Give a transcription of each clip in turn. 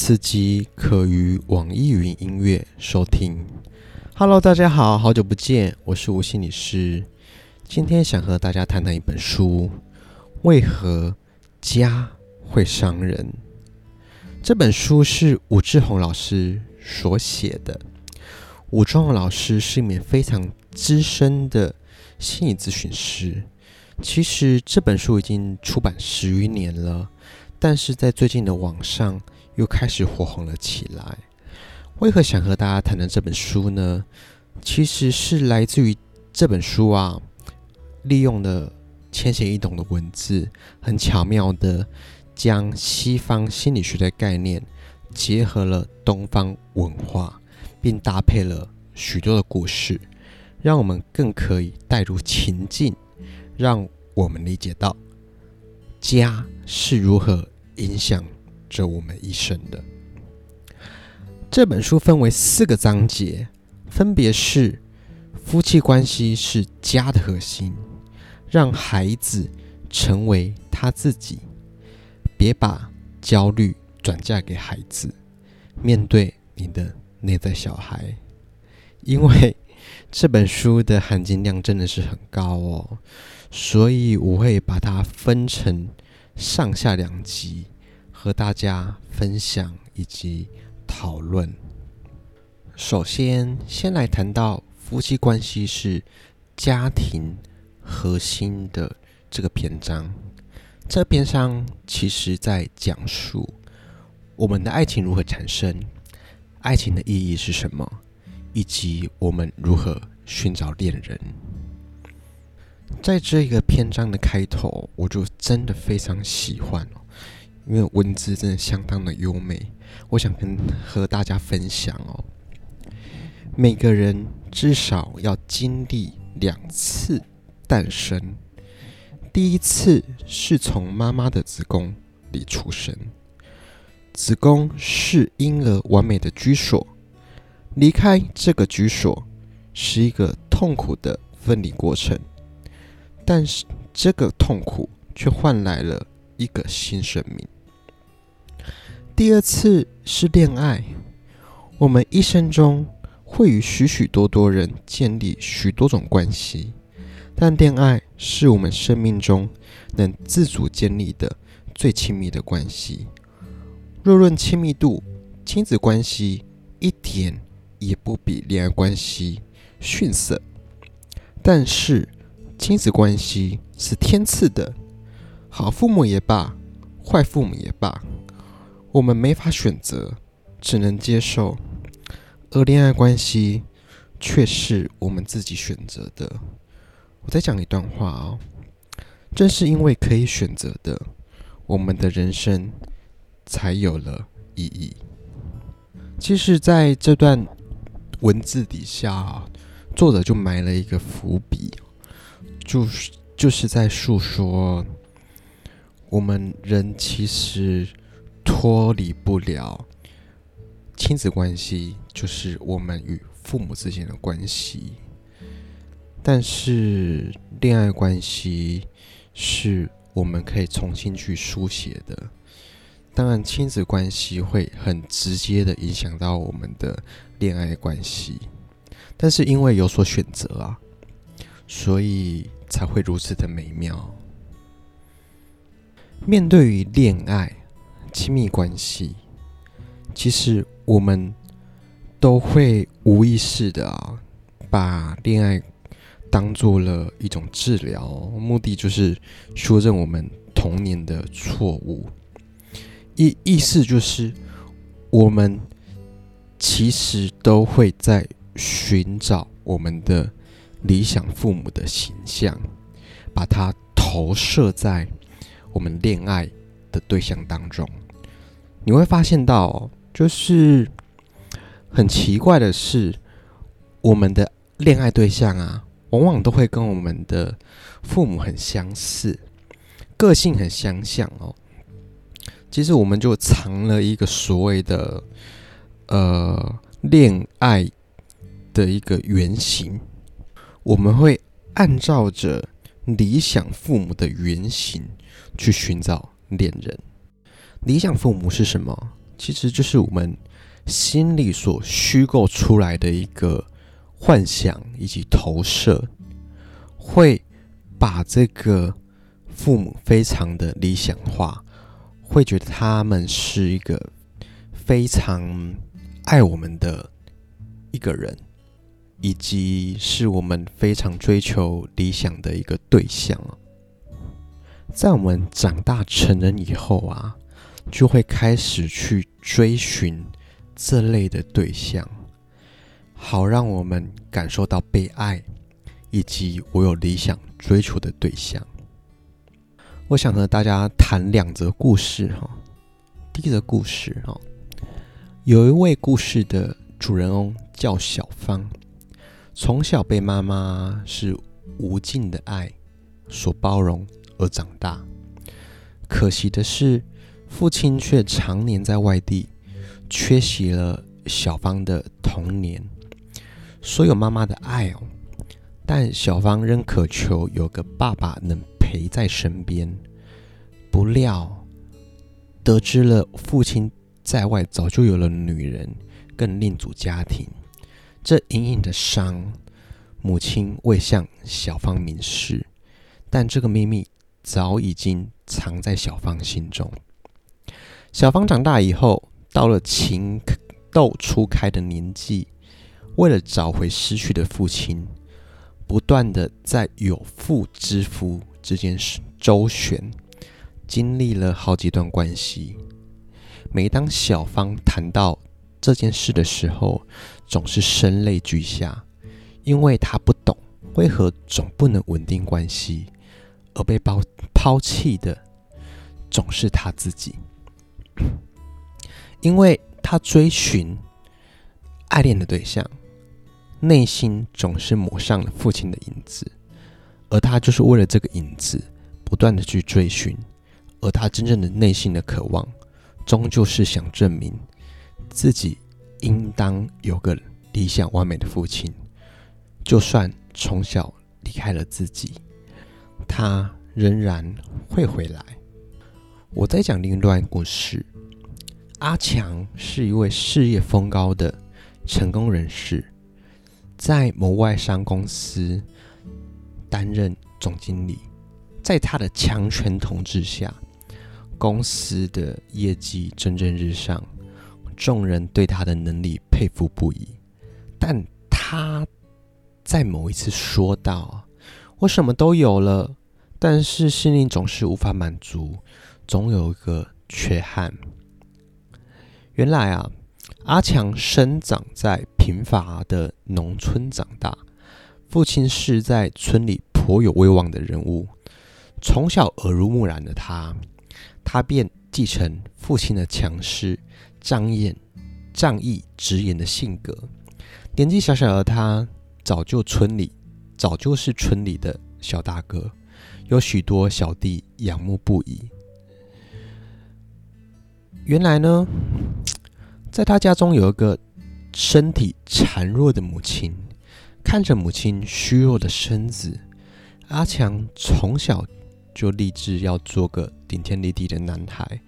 此集可于网易云音乐收听。Hello，大家好，好久不见，我是吴心理师。今天想和大家谈谈一本书：为何家会伤人？这本书是武志红老师所写的。武志红老师是一名非常资深的心理咨询师。其实这本书已经出版十余年了，但是在最近的网上又开始火红了起来。为何想和大家谈谈这本书呢？其实是来自于这本书啊，利用了浅显易懂的文字，很巧妙的将西方心理学的概念结合了东方文化，并搭配了许多的故事，让我们更可以带入情境。让我们理解到家是如何影响着我们一生的。这本书分为四个章节，分别是：夫妻关系是家的核心，让孩子成为他自己，别把焦虑转嫁给孩子，面对你的内在小孩。因为这本书的含金量真的是很高哦。所以我会把它分成上下两集，和大家分享以及讨论。首先，先来谈到夫妻关系是家庭核心的这个篇章。这篇章其实在讲述我们的爱情如何产生，爱情的意义是什么，以及我们如何寻找恋人。在这一个篇章的开头，我就真的非常喜欢，因为文字真的相当的优美。我想跟和大家分享哦，每个人至少要经历两次诞生，第一次是从妈妈的子宫里出生，子宫是婴儿完美的居所，离开这个居所是一个痛苦的分离过程。但是这个痛苦却换来了一个新生命。第二次是恋爱，我们一生中会与许许多多人建立许多种关系，但恋爱是我们生命中能自主建立的最亲密的关系。若论亲密度，亲子关系一点也不比恋爱关系逊色，但是。亲子关系是天赐的，好父母也罢，坏父母也罢，我们没法选择，只能接受；而恋爱关系却是我们自己选择的。我再讲一段话哦，正是因为可以选择的，我们的人生才有了意义。其实，在这段文字底下，作者就埋了一个伏笔。就是就是在诉说，我们人其实脱离不了亲子关系，就是我们与父母之间的关系。但是恋爱关系是我们可以重新去书写的。当然，亲子关系会很直接的影响到我们的恋爱关系，但是因为有所选择啊，所以。才会如此的美妙。面对于恋爱、亲密关系，其实我们都会无意识的啊，把恋爱当做了一种治疗，目的就是修正我们童年的错误。意意思就是，我们其实都会在寻找我们的。理想父母的形象，把它投射在我们恋爱的对象当中，你会发现到，就是很奇怪的是，我们的恋爱对象啊，往往都会跟我们的父母很相似，个性很相像哦。其实我们就藏了一个所谓的呃恋爱的一个原型。我们会按照着理想父母的原型去寻找恋人。理想父母是什么？其实就是我们心里所虚构出来的一个幻想以及投射，会把这个父母非常的理想化，会觉得他们是一个非常爱我们的一个人，以及是我们非常追求理想的一个对象。在我们长大成人以后啊，就会开始去追寻这类的对象，好让我们感受到被爱，以及我有理想追求的对象。我想和大家谈两则故事哈。第一则故事哈，有一位故事的主人翁叫小芳，从小被妈妈是无尽的爱所包容而长大。可惜的是，父亲却常年在外地，缺席了小芳的童年，所有妈妈的爱哦，但小芳仍渴求有个爸爸能陪在身边。不料，得知了父亲在外早就有了女人，更另组家庭，这隐隐的伤，母亲未向小芳明示，但这个秘密早已经藏在小芳心中。小芳长大以后，到了情窦初开的年纪，为了找回失去的父亲，不断的在有妇之夫之间周旋，经历了好几段关系。每当小芳谈到这件事的时候，总是声泪俱下，因为她不懂为何总不能稳定关系，而被抛抛弃的总是他自己。因为他追寻爱恋的对象，内心总是抹上了父亲的影子，而他就是为了这个影子不断的去追寻，而他真正的内心的渴望，终究是想证明自己应当有个理想完美的父亲，就算从小离开了自己，他仍然会回来。我在讲另一段故事。阿强是一位事业风高的成功人士，在某外商公司担任总经理。在他的强权统治下，公司的业绩蒸蒸日上，众人对他的能力佩服不已。但他在某一次说道：“我什么都有了，但是心灵总是无法满足，总有一个缺憾。”原来啊，阿强生长在贫乏的农村长大，父亲是在村里颇有威望的人物。从小耳濡目染的他，他便继承父亲的强势、仗义、仗义直言的性格。年纪小小的他，早就村里早就是村里的小大哥，有许多小弟仰慕不已。原来呢。在他家中有一个身体孱弱的母亲，看着母亲虚弱的身子，阿强从小就立志要做个顶天立地的男孩，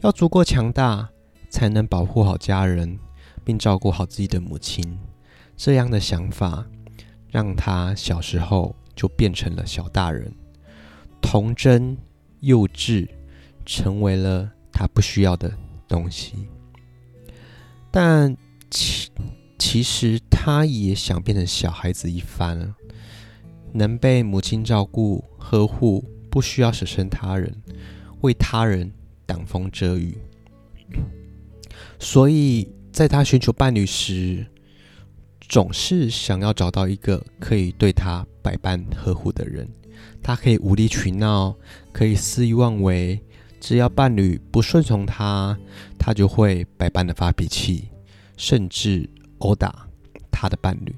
要足够强大，才能保护好家人，并照顾好自己的母亲。这样的想法让他小时候就变成了小大人，童真幼稚，成为了他不需要的东西。但其其实他也想变成小孩子一番，能被母亲照顾呵护，不需要舍身他人，为他人挡风遮雨。所以在他寻求伴侣时，总是想要找到一个可以对他百般呵护的人。他可以无理取闹，可以肆意妄为。只要伴侣不顺从他，他就会百般的发脾气，甚至殴打他的伴侣。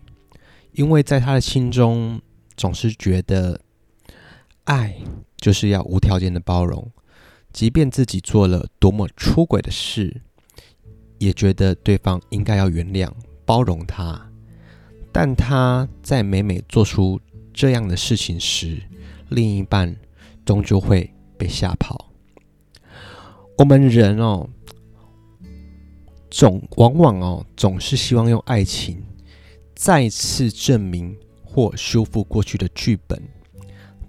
因为在他的心中，总是觉得爱就是要无条件的包容，即便自己做了多么出轨的事，也觉得对方应该要原谅、包容他。但他在每每做出这样的事情时，另一半终究会被吓跑。我们人哦，总往往哦，总是希望用爱情再次证明或修复过去的剧本，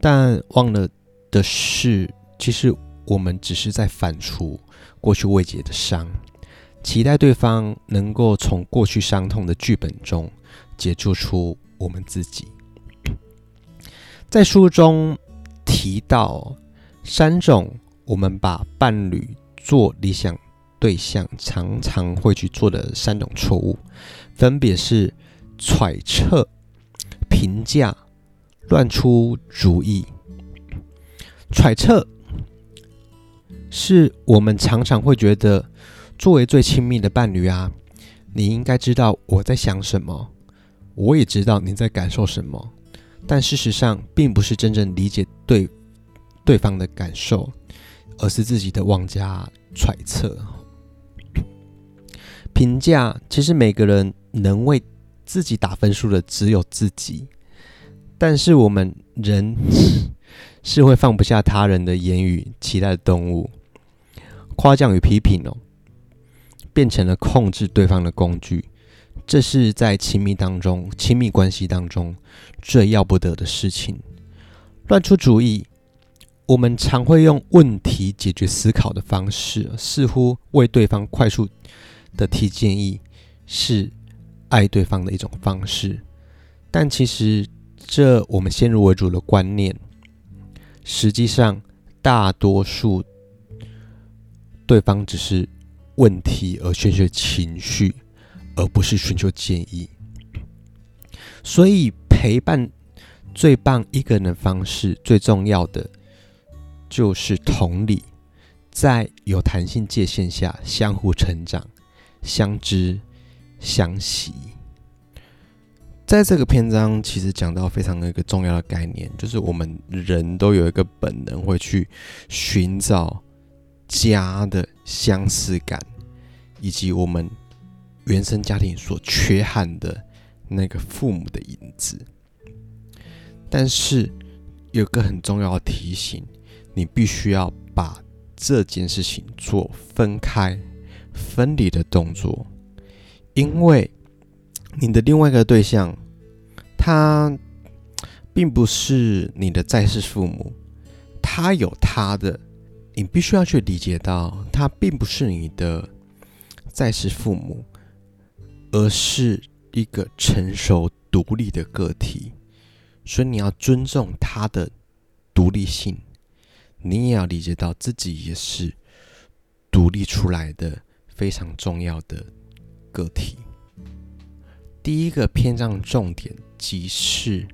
但忘了的是，其实我们只是在反刍过去未解的伤，期待对方能够从过去伤痛的剧本中解救出我们自己。在书中提到三种我们把伴侣做理想对象常常会去做的三种错误，分别是揣测、评价、乱出主意。揣测是我们常常会觉得，作为最亲密的伴侣啊，你应该知道我在想什么，我也知道你在感受什么。但事实上，并不是真正理解对对方的感受，而是自己的妄加揣测。评价，其实每个人能为自己打分数的只有自己，但是我们人 是会放不下他人的言语期待的动物，夸奖与批评哦，变成了控制对方的工具。这是在亲密当中、亲密关系当中最要不得的事情。乱出主意，我们常会用问题解决思考的方式，似乎为对方快速的提建议是爱对方的一种方式。但其实，这我们先入为主的观念，实际上大多数对方只是问题而宣泄情绪。而不是寻求建议，所以陪伴最棒一个人的方式，最重要的就是同理，在有弹性界限下相互成长、相知相惜。在这个篇章，其实讲到非常的一个重要的概念，就是我们人都有一个本能，会去寻找家的相似感，以及我们。原生家庭所缺憾的那个父母的影子，但是有个很重要的提醒，你必须要把这件事情做分开、分离的动作，因为你的另外一个对象，他并不是你的在世父母，他有他的，你必须要去理解到，他并不是你的在世父母。而是一个成熟独立的个体，所以你要尊重他的独立性，你也要理解到自己也是独立出来的非常重要的个体。第一个篇章重点即是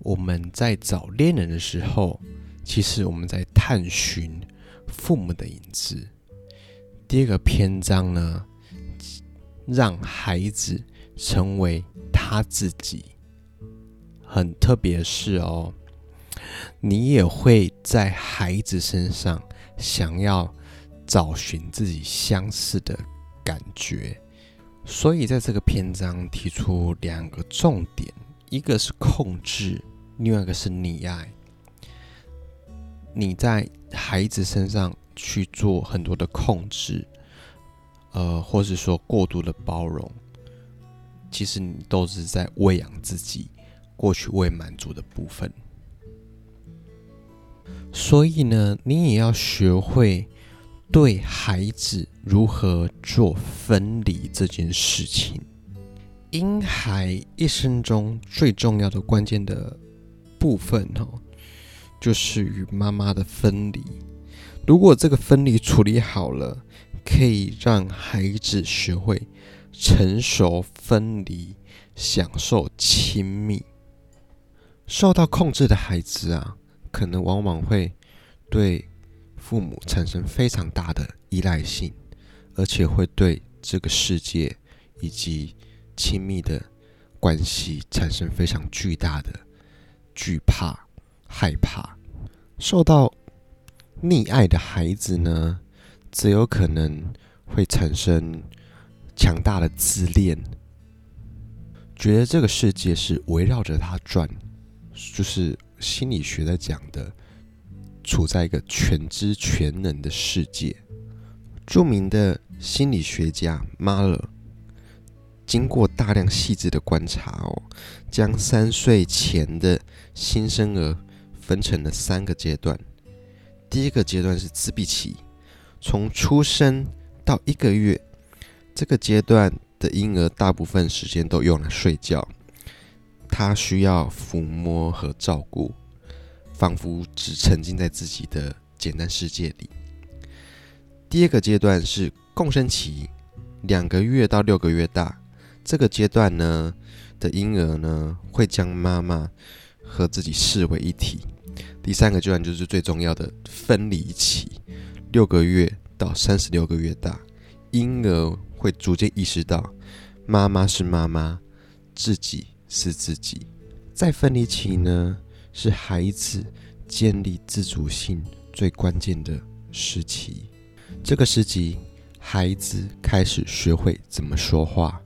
我们在找恋人的时候，其实我们在探寻父母的影子。第二个篇章呢，让孩子成为他自己，很特别是哦，你也会在孩子身上想要找寻自己相似的感觉，所以在这个篇章提出两个重点，一个是控制，另外一个是溺爱。你在孩子身上去做很多的控制。呃，或是说过度的包容，其实你都是在喂养自己过去未满足的部分。所以呢，你也要学会对孩子如何做分离这件事情。婴孩一生中最重要的关键的部分哦，就是与妈妈的分离。如果这个分离处理好了，可以让孩子学会成熟分离，享受亲密。受到控制的孩子啊，可能往往会对父母产生非常大的依赖性，而且会对这个世界以及亲密的关系产生非常巨大的惧怕、害怕。受到溺爱的孩子呢，则有可能会产生强大的自恋，觉得这个世界是围绕着他转，就是心理学在讲的，处在一个全知全能的世界，著名的心理学家马勒经过大量细致的观察哦，将三岁前的新生儿分成了三个阶段。第一个阶段是自闭期，从出生到一个月，这个阶段的婴儿大部分时间都用来睡觉，他需要抚摸和照顾，仿佛只沉浸在自己的简单世界里。第二个阶段是共生期，两个月到六个月大，这个阶段呢的婴儿呢会将妈妈和自己视为一体。第三个阶段就是最重要的分离期，六个月到三十六个月大，婴儿会逐渐意识到妈妈是妈妈，自己是自己。在分离期呢，是孩子建立自主性最关键的时期。这个时期，孩子开始学会怎么说话，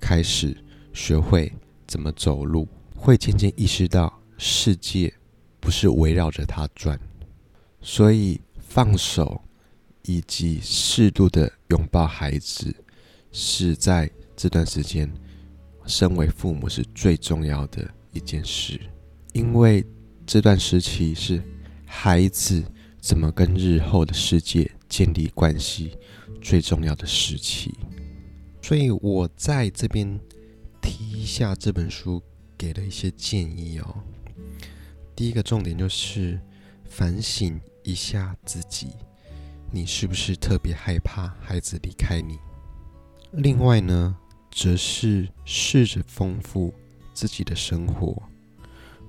开始学会怎么走路，会渐渐意识到世界不是围绕着他转。所以，放手以及适度的拥抱孩子，是在这段时间，身为父母是最重要的一件事。因为这段时期是孩子怎么跟日后的世界建立关系最重要的时期，所以我在这边提一下这本书给了一些建议哦。第一个重点就是反省一下自己，你是不是特别害怕孩子离开你？另外呢，则是试着丰富自己的生活。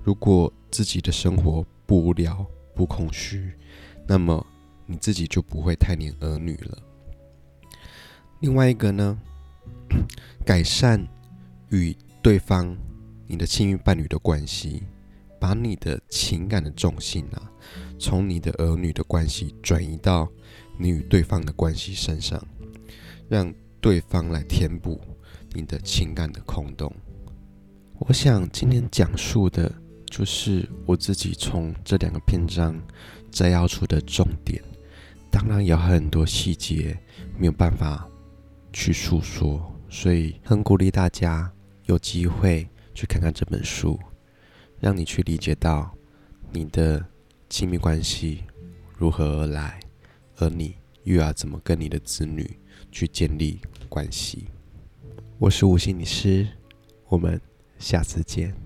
如果自己的生活不无聊、不空虚，那么。你自己就不会太黏儿女了。另外一个呢，改善与对方、你的亲密伴侣的关系，把你的情感的重心啊，从你的儿女的关系转移到你与对方的关系身上，让对方来填补你的情感的空洞。我想今天讲述的就是我自己从这两个篇章摘要出的重点。当然有很多细节没有办法去诉说，所以很鼓励大家有机会去看看这本书，让你去理解到你的亲密关系如何而来，而你又要怎么跟你的子女去建立关系。我是吴心理师，我们下次见。